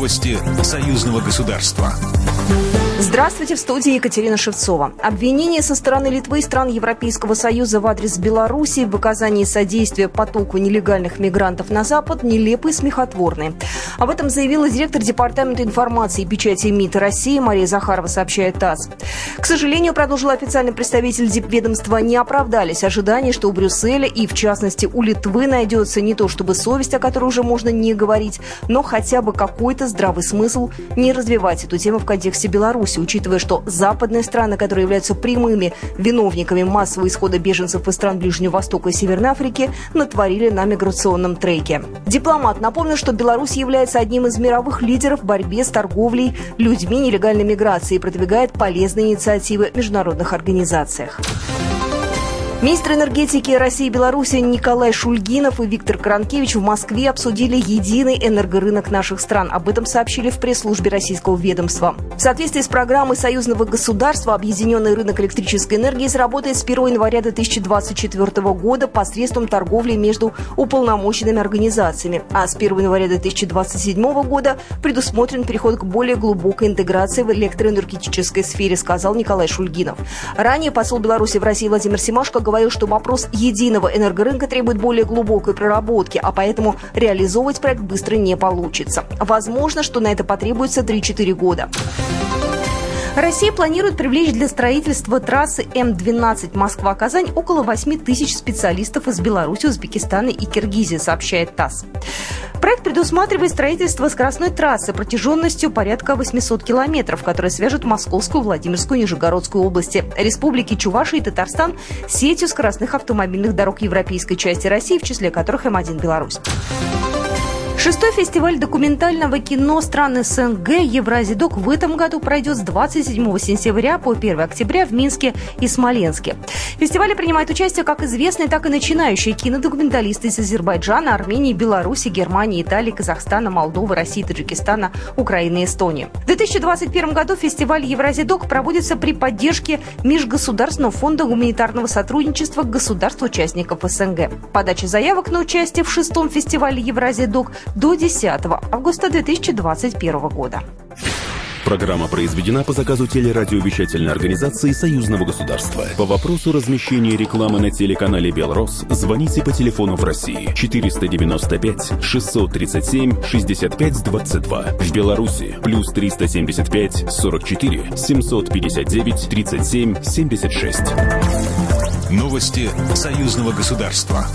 Новости союзного государства. Здравствуйте, в студии Екатерина Шевцова. Обвинения со стороны Литвы и стран Европейского Союза в адрес Беларуси в оказании содействия потоку нелегальных мигрантов на Запад нелепы и смехотворны. Об этом заявила директор Департамента информации и печати МИД России Мария Захарова, сообщает ТАСС. К сожалению, продолжил официальный представитель Дипведомства, не оправдались ожидания, что у Брюсселя и, в частности, у Литвы найдется не то чтобы совесть, о которой уже можно не говорить, но хотя бы какой-то здравый смысл не развивать эту тему в контексте Беларуси учитывая, что западные страны, которые являются прямыми виновниками массового исхода беженцев из стран Ближнего Востока и Северной Африки, натворили на миграционном треке. Дипломат напомнил, что Беларусь является одним из мировых лидеров в борьбе с торговлей людьми нелегальной миграции и продвигает полезные инициативы в международных организациях. Министр энергетики России и Беларуси Николай Шульгинов и Виктор Каранкевич в Москве обсудили единый энергорынок наших стран. Об этом сообщили в пресс-службе российского ведомства. В соответствии с программой союзного государства объединенный рынок электрической энергии сработает с 1 января 2024 года посредством торговли между уполномоченными организациями. А с 1 января 2027 года предусмотрен переход к более глубокой интеграции в электроэнергетической сфере, сказал Николай Шульгинов. Ранее посол Беларуси в России Владимир Семашко говорил, что вопрос единого энергорынка требует более глубокой проработки, а поэтому реализовывать проект быстро не получится. Возможно, что на это потребуется 3-4 года. Россия планирует привлечь для строительства трассы М-12 Москва-Казань около 8 тысяч специалистов из Беларуси, Узбекистана и Киргизии, сообщает ТАСС. Проект предусматривает строительство скоростной трассы протяженностью порядка 800 километров, которая свяжет Московскую, Владимирскую Нижегородскую области, республики Чувашия и Татарстан сетью скоростных автомобильных дорог европейской части России, в числе которых М1 Беларусь. Шестой фестиваль документального кино стран СНГ «Евразидок» в этом году пройдет с 27 сентября по 1 октября в Минске и Смоленске. В фестивале принимают участие как известные, так и начинающие кинодокументалисты из Азербайджана, Армении, Беларуси, Германии, Италии, Казахстана, Молдовы, России, Таджикистана, Украины и Эстонии. В 2021 году фестиваль «Евразидок» проводится при поддержке Межгосударственного фонда гуманитарного сотрудничества государств-участников СНГ. Подача заявок на участие в шестом фестивале «Евразидок» до 10 августа 2021 года. Программа произведена по заказу телерадиовещательной организации Союзного государства. По вопросу размещения рекламы на телеканале «Белрос» звоните по телефону в России 495 637 65 22. В Беларуси плюс 375 44 759 37 76. Новости союзного государства.